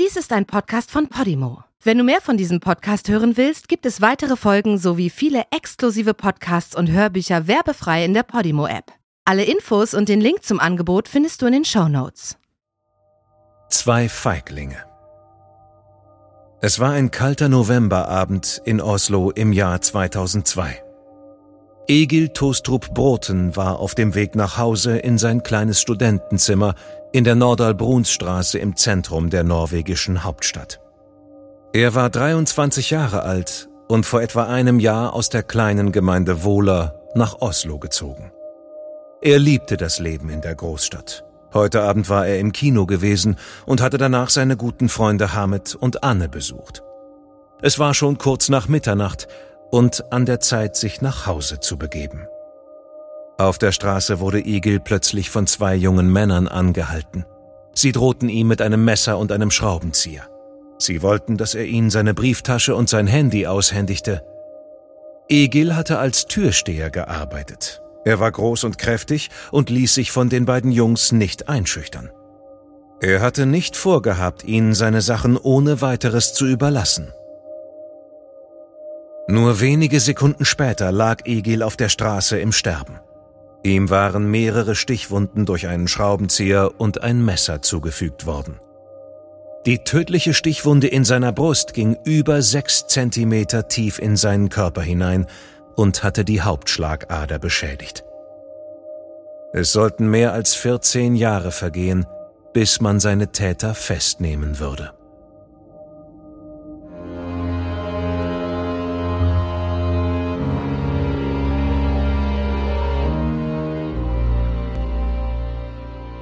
Dies ist ein Podcast von Podimo. Wenn du mehr von diesem Podcast hören willst, gibt es weitere Folgen sowie viele exklusive Podcasts und Hörbücher werbefrei in der Podimo-App. Alle Infos und den Link zum Angebot findest du in den Show Notes. Zwei Feiglinge. Es war ein kalter Novemberabend in Oslo im Jahr 2002. Egil Tostrup Broten war auf dem Weg nach Hause in sein kleines Studentenzimmer in der Nordal-Brunsstraße im Zentrum der norwegischen Hauptstadt. Er war 23 Jahre alt und vor etwa einem Jahr aus der kleinen Gemeinde Wohler nach Oslo gezogen. Er liebte das Leben in der Großstadt. Heute Abend war er im Kino gewesen und hatte danach seine guten Freunde Hamid und Anne besucht. Es war schon kurz nach Mitternacht und an der Zeit, sich nach Hause zu begeben. Auf der Straße wurde Igel plötzlich von zwei jungen Männern angehalten. Sie drohten ihm mit einem Messer und einem Schraubenzieher. Sie wollten, dass er ihnen seine Brieftasche und sein Handy aushändigte. Egil hatte als Türsteher gearbeitet. Er war groß und kräftig und ließ sich von den beiden Jungs nicht einschüchtern. Er hatte nicht vorgehabt, ihnen seine Sachen ohne weiteres zu überlassen. Nur wenige Sekunden später lag Egil auf der Straße im Sterben. Ihm waren mehrere Stichwunden durch einen Schraubenzieher und ein Messer zugefügt worden. Die tödliche Stichwunde in seiner Brust ging über sechs Zentimeter tief in seinen Körper hinein und hatte die Hauptschlagader beschädigt. Es sollten mehr als 14 Jahre vergehen, bis man seine Täter festnehmen würde.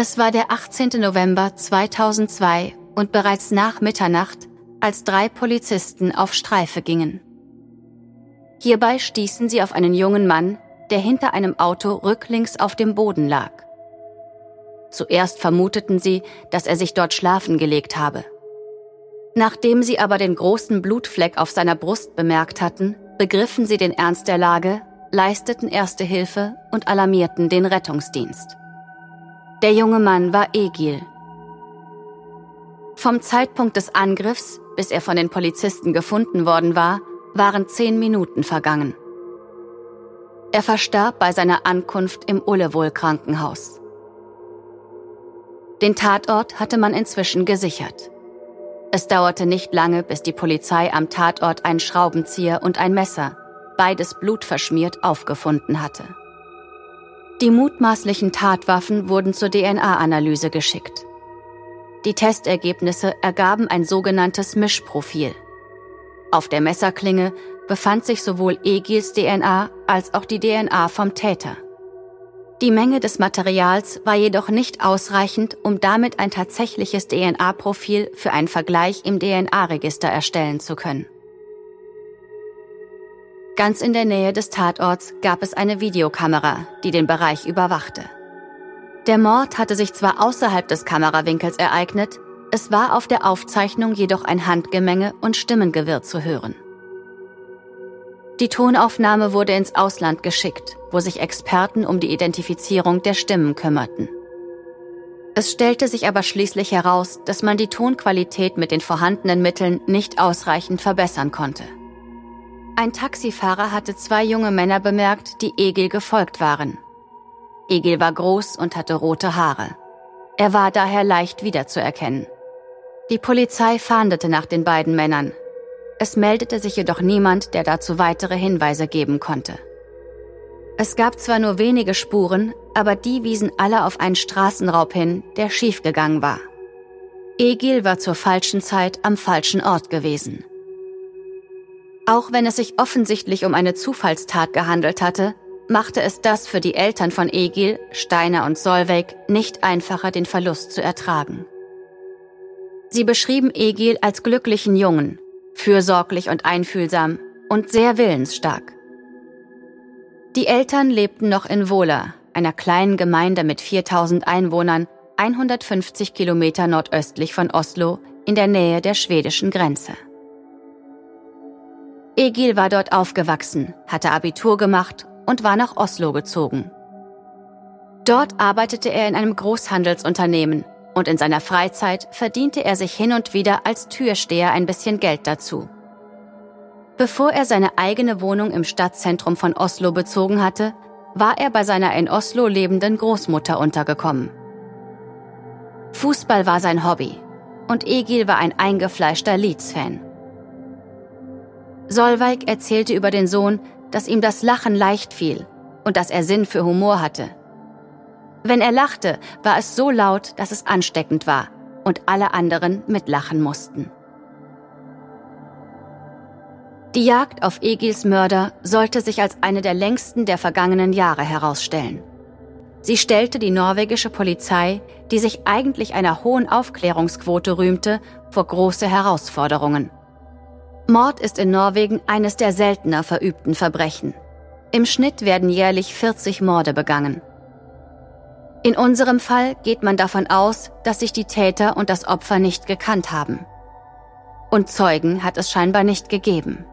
Es war der 18. November 2002 und bereits nach Mitternacht, als drei Polizisten auf Streife gingen. Hierbei stießen sie auf einen jungen Mann, der hinter einem Auto rücklings auf dem Boden lag. Zuerst vermuteten sie, dass er sich dort schlafen gelegt habe. Nachdem sie aber den großen Blutfleck auf seiner Brust bemerkt hatten, begriffen sie den Ernst der Lage, leisteten erste Hilfe und alarmierten den Rettungsdienst. Der junge Mann war Egil. Vom Zeitpunkt des Angriffs, bis er von den Polizisten gefunden worden war, waren zehn Minuten vergangen. Er verstarb bei seiner Ankunft im Ullevol-Krankenhaus. Den Tatort hatte man inzwischen gesichert. Es dauerte nicht lange, bis die Polizei am Tatort einen Schraubenzieher und ein Messer, beides blutverschmiert, aufgefunden hatte. Die mutmaßlichen Tatwaffen wurden zur DNA-Analyse geschickt. Die Testergebnisse ergaben ein sogenanntes Mischprofil. Auf der Messerklinge befand sich sowohl Egils DNA als auch die DNA vom Täter. Die Menge des Materials war jedoch nicht ausreichend, um damit ein tatsächliches DNA-Profil für einen Vergleich im DNA-Register erstellen zu können. Ganz in der Nähe des Tatorts gab es eine Videokamera, die den Bereich überwachte. Der Mord hatte sich zwar außerhalb des Kamerawinkels ereignet, es war auf der Aufzeichnung jedoch ein Handgemenge und Stimmengewirr zu hören. Die Tonaufnahme wurde ins Ausland geschickt, wo sich Experten um die Identifizierung der Stimmen kümmerten. Es stellte sich aber schließlich heraus, dass man die Tonqualität mit den vorhandenen Mitteln nicht ausreichend verbessern konnte. Ein Taxifahrer hatte zwei junge Männer bemerkt, die Egil gefolgt waren. Egil war groß und hatte rote Haare. Er war daher leicht wiederzuerkennen. Die Polizei fahndete nach den beiden Männern. Es meldete sich jedoch niemand, der dazu weitere Hinweise geben konnte. Es gab zwar nur wenige Spuren, aber die wiesen alle auf einen Straßenraub hin, der schiefgegangen war. Egil war zur falschen Zeit am falschen Ort gewesen. Auch wenn es sich offensichtlich um eine Zufallstat gehandelt hatte, machte es das für die Eltern von Egil, Steiner und Solveig nicht einfacher, den Verlust zu ertragen. Sie beschrieben Egil als glücklichen Jungen, fürsorglich und einfühlsam und sehr willensstark. Die Eltern lebten noch in Wohler, einer kleinen Gemeinde mit 4000 Einwohnern, 150 Kilometer nordöstlich von Oslo, in der Nähe der schwedischen Grenze. Egil war dort aufgewachsen, hatte Abitur gemacht und war nach Oslo gezogen. Dort arbeitete er in einem Großhandelsunternehmen und in seiner Freizeit verdiente er sich hin und wieder als Türsteher ein bisschen Geld dazu. Bevor er seine eigene Wohnung im Stadtzentrum von Oslo bezogen hatte, war er bei seiner in Oslo lebenden Großmutter untergekommen. Fußball war sein Hobby und Egil war ein eingefleischter Leeds-Fan. Solveig erzählte über den Sohn, dass ihm das Lachen leicht fiel und dass er Sinn für Humor hatte. Wenn er lachte, war es so laut, dass es ansteckend war und alle anderen mitlachen mussten. Die Jagd auf Egils Mörder sollte sich als eine der längsten der vergangenen Jahre herausstellen. Sie stellte die norwegische Polizei, die sich eigentlich einer hohen Aufklärungsquote rühmte, vor große Herausforderungen. Mord ist in Norwegen eines der seltener verübten Verbrechen. Im Schnitt werden jährlich 40 Morde begangen. In unserem Fall geht man davon aus, dass sich die Täter und das Opfer nicht gekannt haben. Und Zeugen hat es scheinbar nicht gegeben.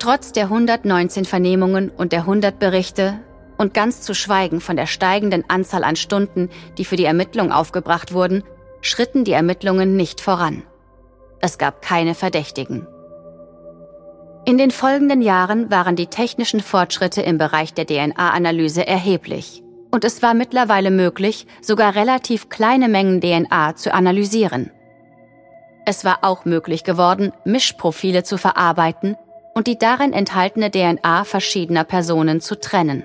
Trotz der 119 Vernehmungen und der 100 Berichte und ganz zu schweigen von der steigenden Anzahl an Stunden, die für die Ermittlung aufgebracht wurden, schritten die Ermittlungen nicht voran. Es gab keine Verdächtigen. In den folgenden Jahren waren die technischen Fortschritte im Bereich der DNA-Analyse erheblich. Und es war mittlerweile möglich, sogar relativ kleine Mengen DNA zu analysieren. Es war auch möglich geworden, Mischprofile zu verarbeiten und die darin enthaltene DNA verschiedener Personen zu trennen.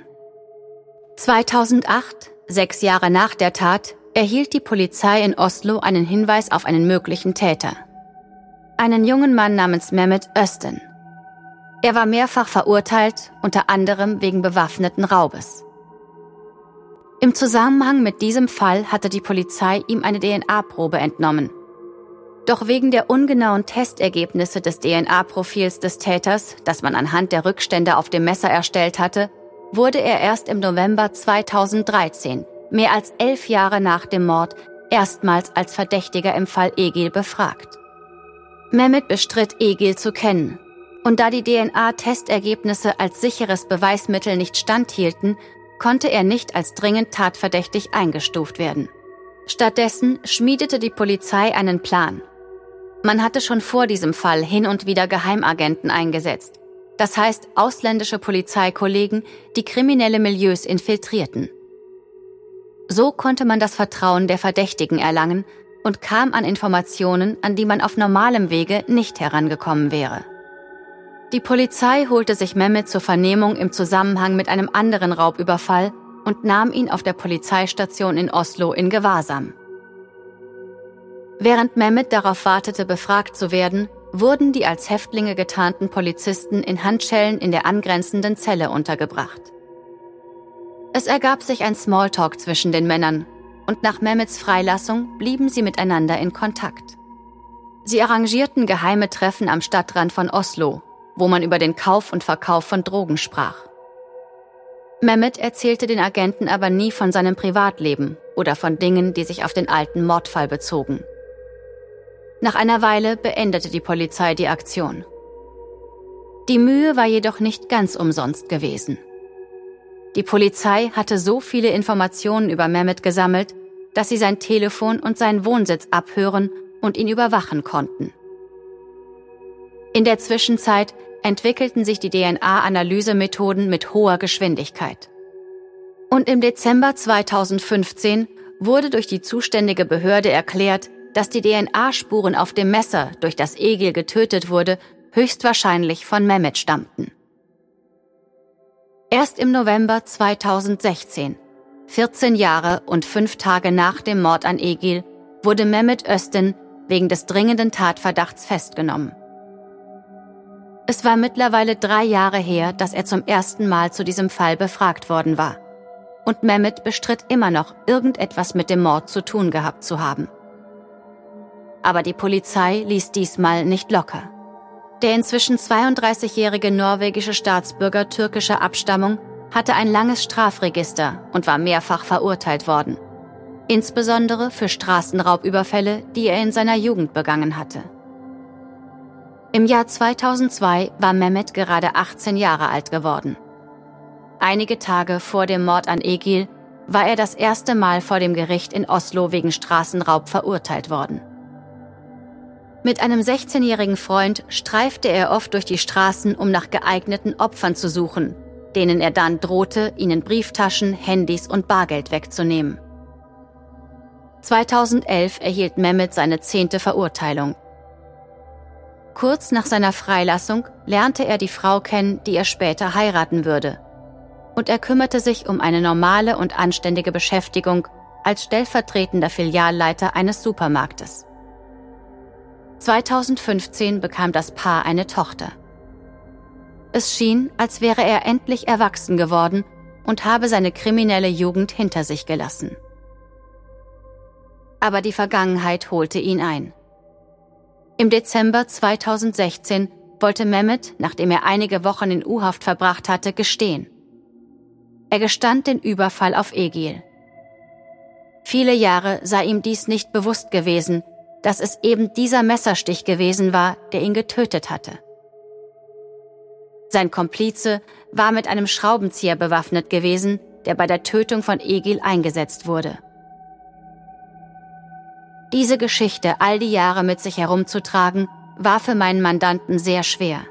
2008, sechs Jahre nach der Tat, erhielt die Polizei in Oslo einen Hinweis auf einen möglichen Täter einen jungen Mann namens Mehmet Östen. Er war mehrfach verurteilt, unter anderem wegen bewaffneten Raubes. Im Zusammenhang mit diesem Fall hatte die Polizei ihm eine DNA-Probe entnommen. Doch wegen der ungenauen Testergebnisse des DNA-Profils des Täters, das man anhand der Rückstände auf dem Messer erstellt hatte, wurde er erst im November 2013, mehr als elf Jahre nach dem Mord, erstmals als Verdächtiger im Fall Egil befragt. Mehmet bestritt Egil zu kennen. Und da die DNA-Testergebnisse als sicheres Beweismittel nicht standhielten, konnte er nicht als dringend tatverdächtig eingestuft werden. Stattdessen schmiedete die Polizei einen Plan. Man hatte schon vor diesem Fall hin und wieder Geheimagenten eingesetzt. Das heißt ausländische Polizeikollegen, die kriminelle Milieus infiltrierten. So konnte man das Vertrauen der Verdächtigen erlangen und kam an Informationen, an die man auf normalem Wege nicht herangekommen wäre. Die Polizei holte sich Mehmet zur Vernehmung im Zusammenhang mit einem anderen Raubüberfall und nahm ihn auf der Polizeistation in Oslo in Gewahrsam. Während Mehmet darauf wartete, befragt zu werden, wurden die als Häftlinge getarnten Polizisten in Handschellen in der angrenzenden Zelle untergebracht. Es ergab sich ein Smalltalk zwischen den Männern und nach Mehmets Freilassung blieben sie miteinander in Kontakt. Sie arrangierten geheime Treffen am Stadtrand von Oslo, wo man über den Kauf und Verkauf von Drogen sprach. Mehmet erzählte den Agenten aber nie von seinem Privatleben oder von Dingen, die sich auf den alten Mordfall bezogen. Nach einer Weile beendete die Polizei die Aktion. Die Mühe war jedoch nicht ganz umsonst gewesen. Die Polizei hatte so viele Informationen über Mehmet gesammelt, dass sie sein Telefon und seinen Wohnsitz abhören und ihn überwachen konnten. In der Zwischenzeit entwickelten sich die DNA-Analysemethoden mit hoher Geschwindigkeit. Und im Dezember 2015 wurde durch die zuständige Behörde erklärt, dass die DNA-Spuren auf dem Messer, durch das Egil getötet wurde, höchstwahrscheinlich von Mehmet stammten. Erst im November 2016, 14 Jahre und fünf Tage nach dem Mord an Egil, wurde Mehmet Östin wegen des dringenden Tatverdachts festgenommen. Es war mittlerweile drei Jahre her, dass er zum ersten Mal zu diesem Fall befragt worden war. Und Mehmet bestritt immer noch, irgendetwas mit dem Mord zu tun gehabt zu haben. Aber die Polizei ließ diesmal nicht locker. Der inzwischen 32-jährige norwegische Staatsbürger türkischer Abstammung hatte ein langes Strafregister und war mehrfach verurteilt worden. Insbesondere für Straßenraubüberfälle, die er in seiner Jugend begangen hatte. Im Jahr 2002 war Mehmet gerade 18 Jahre alt geworden. Einige Tage vor dem Mord an Egil war er das erste Mal vor dem Gericht in Oslo wegen Straßenraub verurteilt worden. Mit einem 16-jährigen Freund streifte er oft durch die Straßen, um nach geeigneten Opfern zu suchen, denen er dann drohte, ihnen Brieftaschen, Handys und Bargeld wegzunehmen. 2011 erhielt Mehmet seine zehnte Verurteilung. Kurz nach seiner Freilassung lernte er die Frau kennen, die er später heiraten würde. Und er kümmerte sich um eine normale und anständige Beschäftigung als stellvertretender Filialleiter eines Supermarktes. 2015 bekam das Paar eine Tochter. Es schien, als wäre er endlich erwachsen geworden und habe seine kriminelle Jugend hinter sich gelassen. Aber die Vergangenheit holte ihn ein. Im Dezember 2016 wollte Mehmet, nachdem er einige Wochen in U-Haft verbracht hatte, gestehen. Er gestand den Überfall auf Egil. Viele Jahre sei ihm dies nicht bewusst gewesen, dass es eben dieser Messerstich gewesen war, der ihn getötet hatte. Sein Komplize war mit einem Schraubenzieher bewaffnet gewesen, der bei der Tötung von Egil eingesetzt wurde. Diese Geschichte all die Jahre mit sich herumzutragen, war für meinen Mandanten sehr schwer.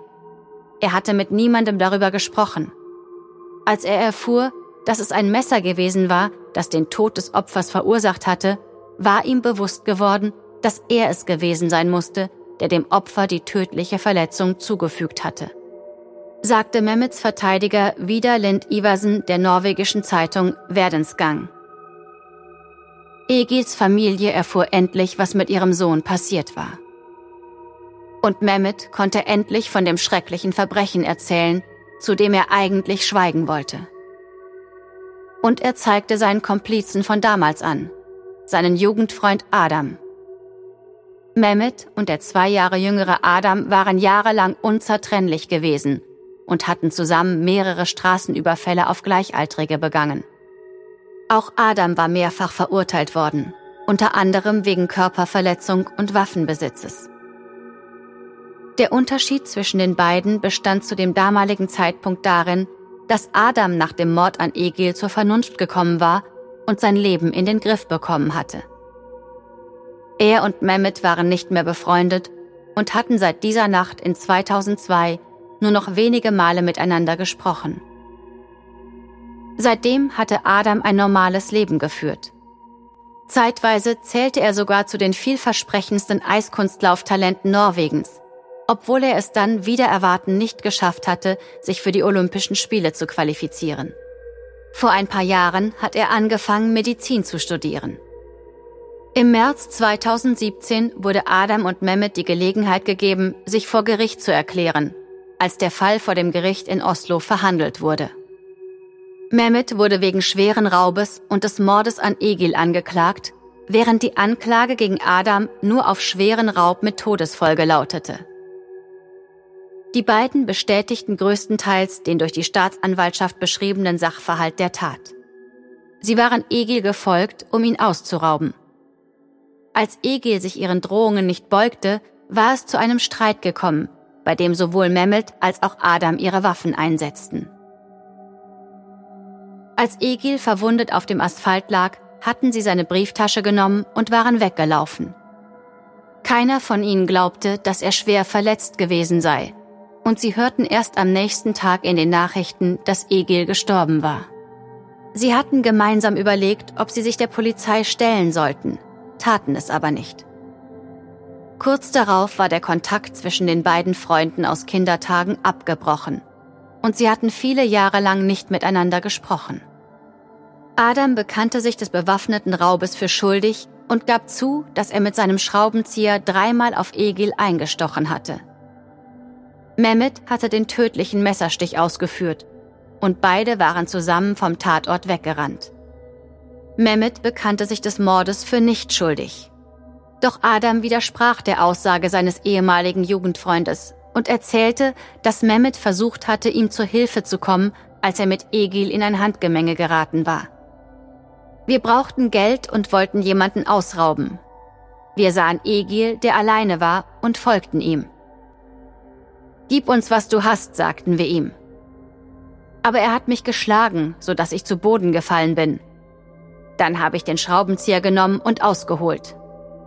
Er hatte mit niemandem darüber gesprochen. Als er erfuhr, dass es ein Messer gewesen war, das den Tod des Opfers verursacht hatte, war ihm bewusst geworden, dass er es gewesen sein musste, der dem Opfer die tödliche Verletzung zugefügt hatte. Sagte Mehmets Verteidiger Vidar Lind Iversen der norwegischen Zeitung Verdensgang. Egils Familie erfuhr endlich, was mit ihrem Sohn passiert war. Und Mehmet konnte endlich von dem schrecklichen Verbrechen erzählen, zu dem er eigentlich schweigen wollte. Und er zeigte seinen Komplizen von damals an, seinen Jugendfreund Adam, Mehmet und der zwei Jahre jüngere Adam waren jahrelang unzertrennlich gewesen und hatten zusammen mehrere Straßenüberfälle auf Gleichaltrige begangen. Auch Adam war mehrfach verurteilt worden, unter anderem wegen Körperverletzung und Waffenbesitzes. Der Unterschied zwischen den beiden bestand zu dem damaligen Zeitpunkt darin, dass Adam nach dem Mord an Egil zur Vernunft gekommen war und sein Leben in den Griff bekommen hatte. Er und Mehmet waren nicht mehr befreundet und hatten seit dieser Nacht in 2002 nur noch wenige Male miteinander gesprochen. Seitdem hatte Adam ein normales Leben geführt. Zeitweise zählte er sogar zu den vielversprechendsten Eiskunstlauftalenten Norwegens, obwohl er es dann wieder erwarten nicht geschafft hatte, sich für die Olympischen Spiele zu qualifizieren. Vor ein paar Jahren hat er angefangen, Medizin zu studieren. Im März 2017 wurde Adam und Mehmet die Gelegenheit gegeben, sich vor Gericht zu erklären, als der Fall vor dem Gericht in Oslo verhandelt wurde. Mehmet wurde wegen schweren Raubes und des Mordes an Egil angeklagt, während die Anklage gegen Adam nur auf schweren Raub mit Todesfolge lautete. Die beiden bestätigten größtenteils den durch die Staatsanwaltschaft beschriebenen Sachverhalt der Tat. Sie waren Egil gefolgt, um ihn auszurauben. Als Egil sich ihren Drohungen nicht beugte, war es zu einem Streit gekommen, bei dem sowohl Mehmet als auch Adam ihre Waffen einsetzten. Als Egil verwundet auf dem Asphalt lag, hatten sie seine Brieftasche genommen und waren weggelaufen. Keiner von ihnen glaubte, dass er schwer verletzt gewesen sei, und sie hörten erst am nächsten Tag in den Nachrichten, dass Egil gestorben war. Sie hatten gemeinsam überlegt, ob sie sich der Polizei stellen sollten, taten es aber nicht. Kurz darauf war der Kontakt zwischen den beiden Freunden aus Kindertagen abgebrochen und sie hatten viele Jahre lang nicht miteinander gesprochen. Adam bekannte sich des bewaffneten Raubes für schuldig und gab zu, dass er mit seinem Schraubenzieher dreimal auf Egil eingestochen hatte. Mehmet hatte den tödlichen Messerstich ausgeführt und beide waren zusammen vom Tatort weggerannt. Mehmet bekannte sich des Mordes für nicht schuldig. Doch Adam widersprach der Aussage seines ehemaligen Jugendfreundes und erzählte, dass Mehmet versucht hatte, ihm zur Hilfe zu kommen, als er mit Egil in ein Handgemenge geraten war. Wir brauchten Geld und wollten jemanden ausrauben. Wir sahen Egil, der alleine war, und folgten ihm. Gib uns, was du hast, sagten wir ihm. Aber er hat mich geschlagen, so dass ich zu Boden gefallen bin. Dann habe ich den Schraubenzieher genommen und ausgeholt,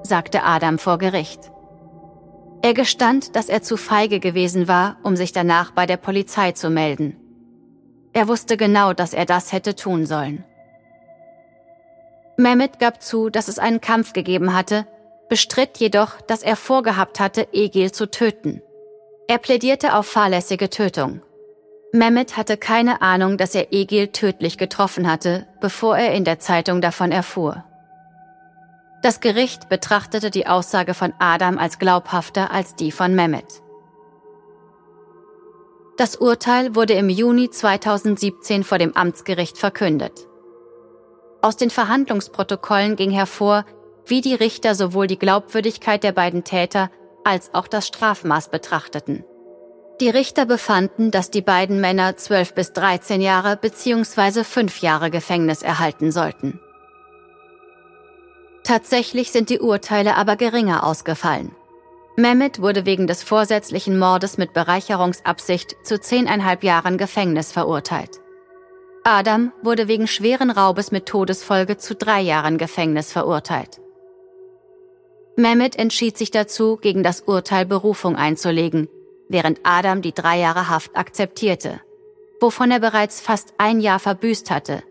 sagte Adam vor Gericht. Er gestand, dass er zu feige gewesen war, um sich danach bei der Polizei zu melden. Er wusste genau, dass er das hätte tun sollen. Mehmet gab zu, dass es einen Kampf gegeben hatte, bestritt jedoch, dass er vorgehabt hatte, Egil zu töten. Er plädierte auf fahrlässige Tötung. Mehmet hatte keine Ahnung, dass er Egil tödlich getroffen hatte, bevor er in der Zeitung davon erfuhr. Das Gericht betrachtete die Aussage von Adam als glaubhafter als die von Mehmet. Das Urteil wurde im Juni 2017 vor dem Amtsgericht verkündet. Aus den Verhandlungsprotokollen ging hervor, wie die Richter sowohl die Glaubwürdigkeit der beiden Täter als auch das Strafmaß betrachteten. Die Richter befanden, dass die beiden Männer 12 bis 13 Jahre bzw. 5 Jahre Gefängnis erhalten sollten. Tatsächlich sind die Urteile aber geringer ausgefallen. Mehmet wurde wegen des vorsätzlichen Mordes mit Bereicherungsabsicht zu zehneinhalb Jahren Gefängnis verurteilt. Adam wurde wegen schweren Raubes mit Todesfolge zu drei Jahren Gefängnis verurteilt. Mehmet entschied sich dazu, gegen das Urteil Berufung einzulegen, während Adam die drei Jahre Haft akzeptierte, wovon er bereits fast ein Jahr verbüßt hatte.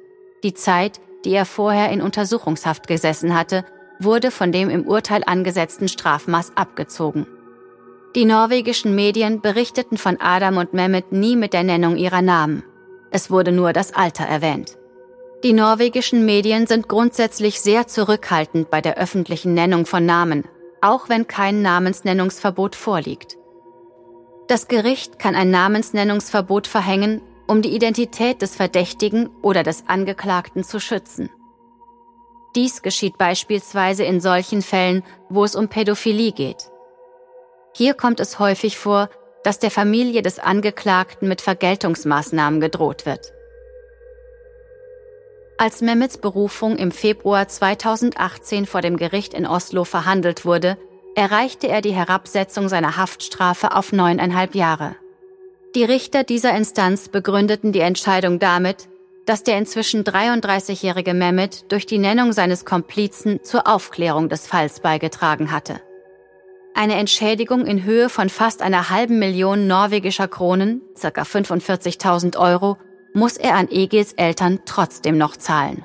Die Zeit, die er vorher in Untersuchungshaft gesessen hatte, wurde von dem im Urteil angesetzten Strafmaß abgezogen. Die norwegischen Medien berichteten von Adam und Mehmet nie mit der Nennung ihrer Namen. Es wurde nur das Alter erwähnt. Die norwegischen Medien sind grundsätzlich sehr zurückhaltend bei der öffentlichen Nennung von Namen, auch wenn kein Namensnennungsverbot vorliegt. Das Gericht kann ein Namensnennungsverbot verhängen, um die Identität des Verdächtigen oder des Angeklagten zu schützen. Dies geschieht beispielsweise in solchen Fällen, wo es um Pädophilie geht. Hier kommt es häufig vor, dass der Familie des Angeklagten mit Vergeltungsmaßnahmen gedroht wird. Als Mehmets Berufung im Februar 2018 vor dem Gericht in Oslo verhandelt wurde, erreichte er die Herabsetzung seiner Haftstrafe auf neuneinhalb Jahre. Die Richter dieser Instanz begründeten die Entscheidung damit, dass der inzwischen 33-jährige Mehmet durch die Nennung seines Komplizen zur Aufklärung des Falls beigetragen hatte. Eine Entschädigung in Höhe von fast einer halben Million norwegischer Kronen, ca. 45.000 Euro, muss er an Egils Eltern trotzdem noch zahlen.